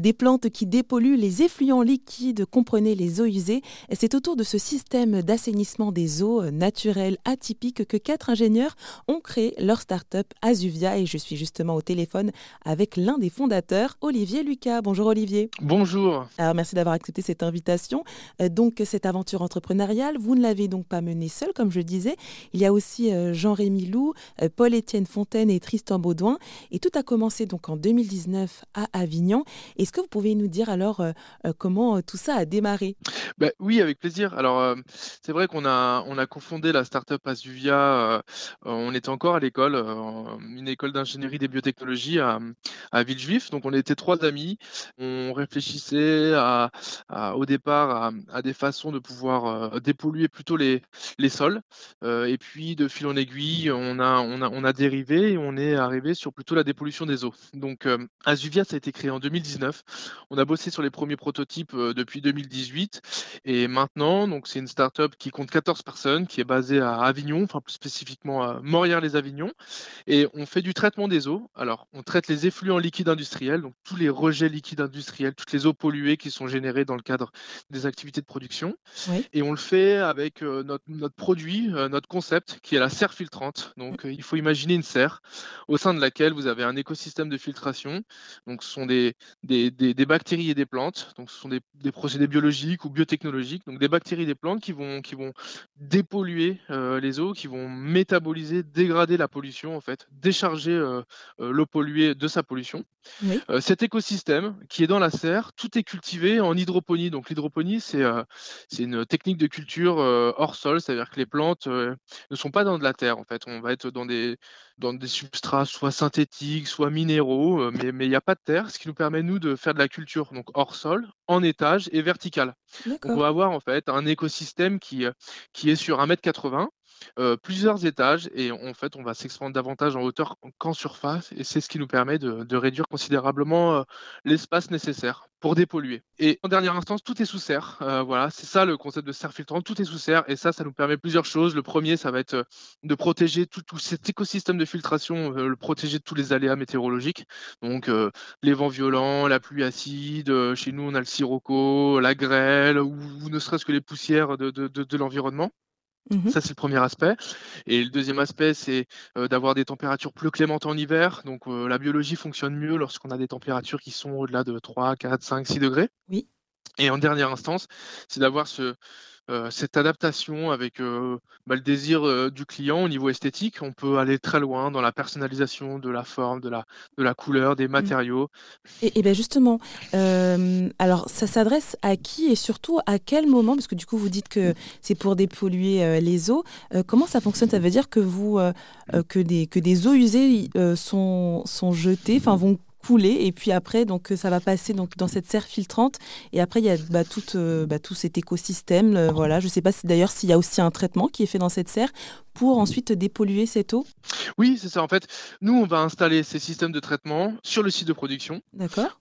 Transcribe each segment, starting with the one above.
des plantes qui dépolluent les effluents liquides, comprenez les eaux usées. C'est autour de ce système d'assainissement des eaux naturelles atypiques que quatre ingénieurs ont créé leur start-up Azuvia et je suis justement au téléphone avec l'un des fondateurs, Olivier Lucas. Bonjour Olivier. Bonjour. Alors merci d'avoir accepté cette invitation. Euh, donc cette aventure entrepreneuriale, vous ne l'avez donc pas menée seule comme je disais. Il y a aussi euh, Jean-Rémy Lou, euh, Paul-Étienne Fontaine et Tristan Baudouin et tout a commencé donc en 2019 à Avignon. Est-ce que vous pouvez nous dire alors comment tout ça a démarré? Bah, Oui, avec plaisir. Alors c'est vrai qu'on a on a confondé la start-up Azuvia on était encore à l'école, une école d'ingénierie des biotechnologies à, à Villejuif. Donc on était trois amis. On réfléchissait au départ à, des façons de pouvoir euh, dépolluer plutôt les, les sols. Euh, et puis de fil en aiguille, on a, on, a, on a dérivé et on est arrivé sur plutôt la dépollution des eaux. Donc euh, Azuvia, ça a été créé en 2019. On a bossé sur les premiers prototypes depuis 2018. Et maintenant, donc c'est une start-up qui compte 14 personnes, qui est basée à Avignon, enfin plus spécifiquement à Morières-les-Avignon. Et on fait du traitement des eaux. Alors, on traite les effluents liquides industriels, donc tous les rejets liquides industriels, toutes les eaux polluées qui sont générées dans le cadre des activités de production. Et on le fait avec euh, notre, produit, euh, notre concept, qui est la serre filtrante. Donc, euh, il faut imaginer une serre au sein de laquelle vous avez un écosystème de filtration. Donc, ce sont des, des, bactéries et des plantes. Donc, ce sont des, procédés biologiques ou biotechnologiques. Donc, des bactéries et des plantes qui vont, qui vont dépolluer les eaux, qui vont métaboliser, dégrader la pollution, en fait, décharger l'eau polluée de sa pollution. Cet écosystème qui est dans la serre, tout est cultivé en hydroponie. Donc l'hydroponie, c'est une technique de culture hors sol, c'est-à-dire que les plantes ne sont pas dans de la terre. En fait, on va être dans des, dans des substrats soit synthétiques, soit minéraux, mais il n'y a pas de terre, ce qui nous permet, nous, de faire de la culture donc hors sol, en étage et vertical. on va avoir en fait un écosystème qui, qui est sur 1m80 plusieurs étages et en fait on va s'expandre davantage en hauteur qu'en surface et c'est ce qui nous permet de, réduire considérablement l'espace nécessaire pour dépolluer. Et en dernière instance, tout est sous serre. voilà, c'est ça le concept de serre filtrante, tout est sous serre et ça, ça nous permet plusieurs choses. Le premier, ça va être de protéger tout, cet écosystème de filtration, le protéger de tous les aléas météorologiques. Donc les vents violents, la pluie acide, chez nous on a le sirocco, la grêle ou, ne serait-ce que les poussières de l'environnement. Mmh Ça, c'est le premier aspect. Et le deuxième aspect, c'est d'avoir des températures plus clémentes en hiver. Donc, la biologie fonctionne mieux lorsqu'on a des températures qui sont au-delà de 3, 4, 5, 6 degrés. Oui. Et en dernière instance, c'est d'avoir ce, euh, cette adaptation avec euh, bah, le désir euh, du client au niveau esthétique. On peut aller très loin dans la personnalisation de la forme, de la, de la couleur, des mmh. matériaux. Et, bien justement, alors ça s'adresse à qui et surtout à quel moment? Parce que du coup, vous dites que c'est pour dépolluer les eaux. comment ça fonctionne? Ça veut dire que, vous, que, des, que des eaux usées sont, sont jetées, enfin vont et puis après donc ça va passer dans cette serre filtrante. Et après il y a bah, tout, euh, bah, tout cet écosystème euh, voilà. Je sais pas d'ailleurs s'il y a aussi un traitement qui est fait dans cette serre pour ensuite dépolluer cette eau Oui, c'est ça. En fait, nous, on va installer ces systèmes de traitement sur le site de production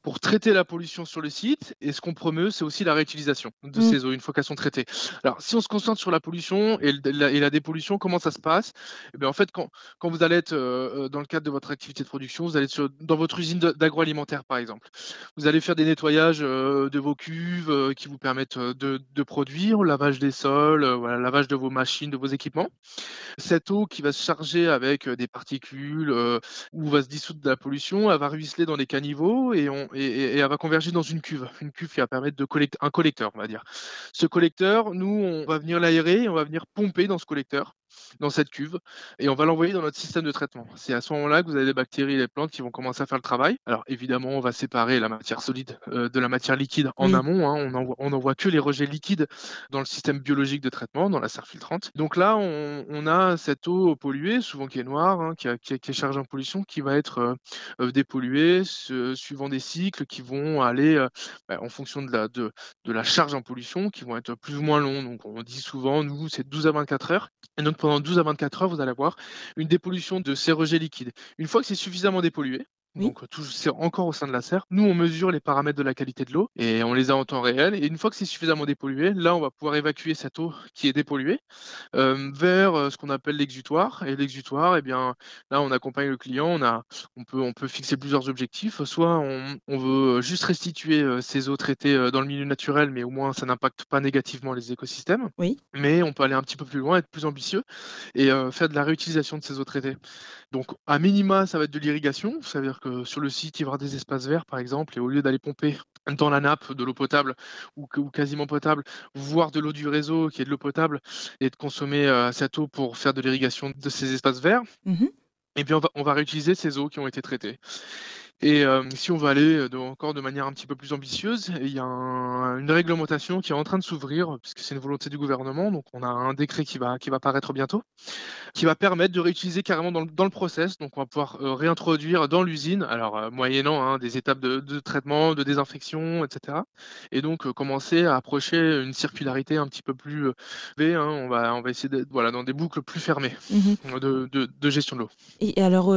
pour traiter la pollution sur le site. Et ce qu'on promeut, c'est aussi la réutilisation de mmh. ces eaux une fois qu'elles sont traitées. Alors, si on se concentre sur la pollution et la, dépollution, comment ça se passe? Eh bien, En fait, quand, quand, vous allez être euh, dans le cadre de votre activité de production, vous allez être dans votre usine d'agroalimentaire, par exemple. Vous allez faire des nettoyages euh, de vos cuves euh, qui vous permettent de, de, produire, lavage des sols, voilà, lavage de vos machines, de vos équipements. Cette eau qui va se charger avec des particules ou va se dissoudre de la pollution, elle va ruisseler dans les caniveaux et, on, et, elle va converger dans une cuve, une cuve qui va permettre de collecter un collecteur, on va dire. Ce collecteur, nous, on va venir l'aérer, on va venir pomper dans ce collecteur dans cette cuve et on va l'envoyer dans notre système de traitement. C'est à ce moment-là que vous avez les bactéries et les plantes qui vont commencer à faire le travail. Alors évidemment, on va séparer la matière solide euh, de la matière liquide en amont. Hein. On n'envoie que les rejets liquides dans le système biologique de traitement, dans la serre filtrante. Donc là, on, a cette eau polluée, souvent qui est noire, hein, qui, est chargée en pollution, qui va être euh, euh, dépolluée suivant des cycles qui vont aller bah, en fonction de la, de, de la charge en pollution, qui vont être plus ou moins longs. Donc on dit souvent, nous, c'est 12 à 24 heures. Et donc pendant 12 à 24 heures, vous allez avoir une dépollution de ces rejets liquides. Une fois que c'est suffisamment dépollué, donc c'est encore au sein de la serre. Nous, on mesure les paramètres de la qualité de l'eau et on les a en temps réel. Et une fois que c'est suffisamment dépollué, là, on va pouvoir évacuer cette eau qui est dépolluée vers ce qu'on appelle l'exutoire. Et l'exutoire, eh bien, là, on accompagne le client. On, a, on, peut, on peut fixer plusieurs objectifs. Soit on, on veut juste restituer ces eaux traitées dans le milieu naturel, mais au moins ça n'impacte pas négativement les écosystèmes. Oui. Mais on peut aller un petit peu plus loin, être plus ambitieux et faire de la réutilisation de ces eaux traitées. Donc, à minima, ça va être de l'irrigation. Ça veut dire que sur le site, il y aura des espaces verts, par exemple, et au lieu d'aller pomper dans la nappe de l'eau potable ou, quasiment potable, voire de l'eau du réseau qui est de l'eau potable, et de consommer euh, cette eau pour faire de l'irrigation de ces espaces verts, mmh et bien on va réutiliser ces eaux qui ont été traitées. Et euh, si on veut aller euh, encore de manière un petit peu plus ambitieuse, il y a une réglementation qui est en train de s'ouvrir, puisque c'est une volonté du gouvernement, donc on a un décret qui va, qui va paraître bientôt, qui va permettre de réutiliser carrément dans le, dans le process, donc on va pouvoir euh, réintroduire dans l'usine, alors moyennant hein, des étapes de, de, traitement, de désinfection, etc. Et donc commencer à approcher une circularité un petit peu plus V, hein, on, va, on va essayer d'être voilà, dans des boucles plus fermées mmh de, de, gestion de l'eau. Et alors,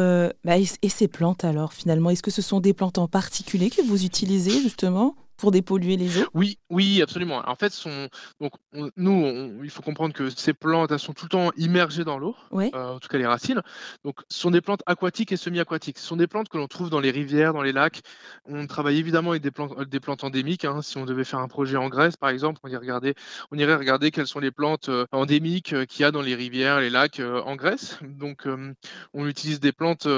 bah, et ces plantes alors finalement, est-ce que ce sont des plantes en particulier que vous utilisez justement? Pour dépolluer les eaux Oui, oui, absolument. En fait, sont, donc, nous, il faut comprendre que ces plantes, elles sont tout le temps immergées dans l'eau, euh, en tout cas les racines. Donc, ce sont des plantes aquatiques et semi-aquatiques. Ce sont des plantes que l'on trouve dans les rivières, dans les lacs. On travaille évidemment avec des plantes, euh, des plantes endémiques. Hein. Si on devait faire un projet en Grèce, par exemple, on irait regarder, on irait regarder quelles sont les plantes euh, endémiques qu'il y a dans les rivières, les lacs en Grèce. Donc, on utilise des plantes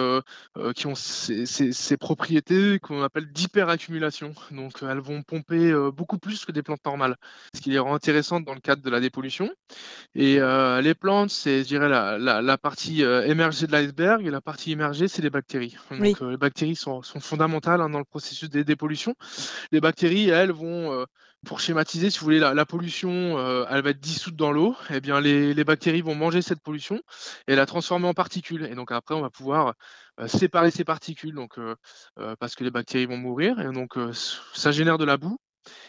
qui ont ces, ces propriétés qu'on appelle d'hyperaccumulation. Donc, elles vont pomper beaucoup plus que des plantes normales, ce qui les rend intéressantes dans le cadre de la dépollution. Et les plantes, c'est, je dirais, la, partie émergée de l'iceberg, et la partie immergée, c'est les bactéries. Donc, les bactéries sont, fondamentales hein, dans le processus des dépollutions. Les bactéries, elles, vont pour schématiser, si vous voulez, la, pollution, elle va être dissoute dans l'eau. et eh bien, les, les, bactéries vont manger cette pollution et la transformer en particules. Et donc après, on va pouvoir séparer ces particules, donc parce que les bactéries vont mourir. Et donc, ça génère de la boue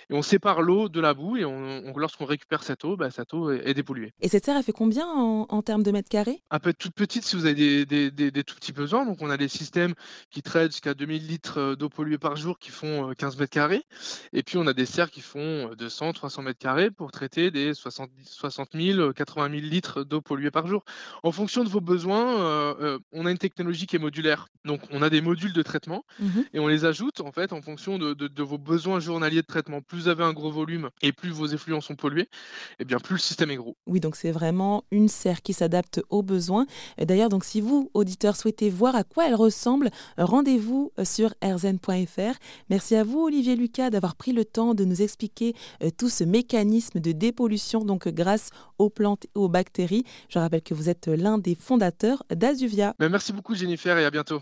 et on sépare l'eau de la boue et on, lorsqu'on récupère cette eau, bah, cette eau est, dépolluée. Et cette serre, elle fait combien en, termes de mètres carrés? Elle peut être toute petite si vous avez des, des, tout petits besoins. Donc on a des systèmes qui traitent jusqu'à 2000 litres euh, d'eau polluée par jour qui font 15 euh, mètres carrés. Et puis on a des serres qui font 200, 300 mètres carrés pour traiter des 60, 60 000, 80 000 litres d'eau polluée par jour. En fonction de vos besoins, euh, on a une technologie qui est modulaire. Donc on a des modules de traitement mmh et on les ajoute en fait en fonction de, de vos besoins journaliers de traitement. Plus vous avez un gros volume et plus vos effluents sont pollués, et eh bien plus le système est gros. Oui, donc c'est vraiment une serre qui s'adapte aux besoins. D'ailleurs, donc si vous, auditeurs, souhaitez voir à quoi elle ressemble, rendez-vous euh, sur erzen.fr. Merci à vous, Olivier Lucas, d'avoir pris le temps de nous expliquer euh, tout ce mécanisme de dépollution, donc grâce aux plantes et aux bactéries. Je rappelle que vous êtes l'un des fondateurs d'Azuvia. Merci beaucoup, Jennifer, et à bientôt.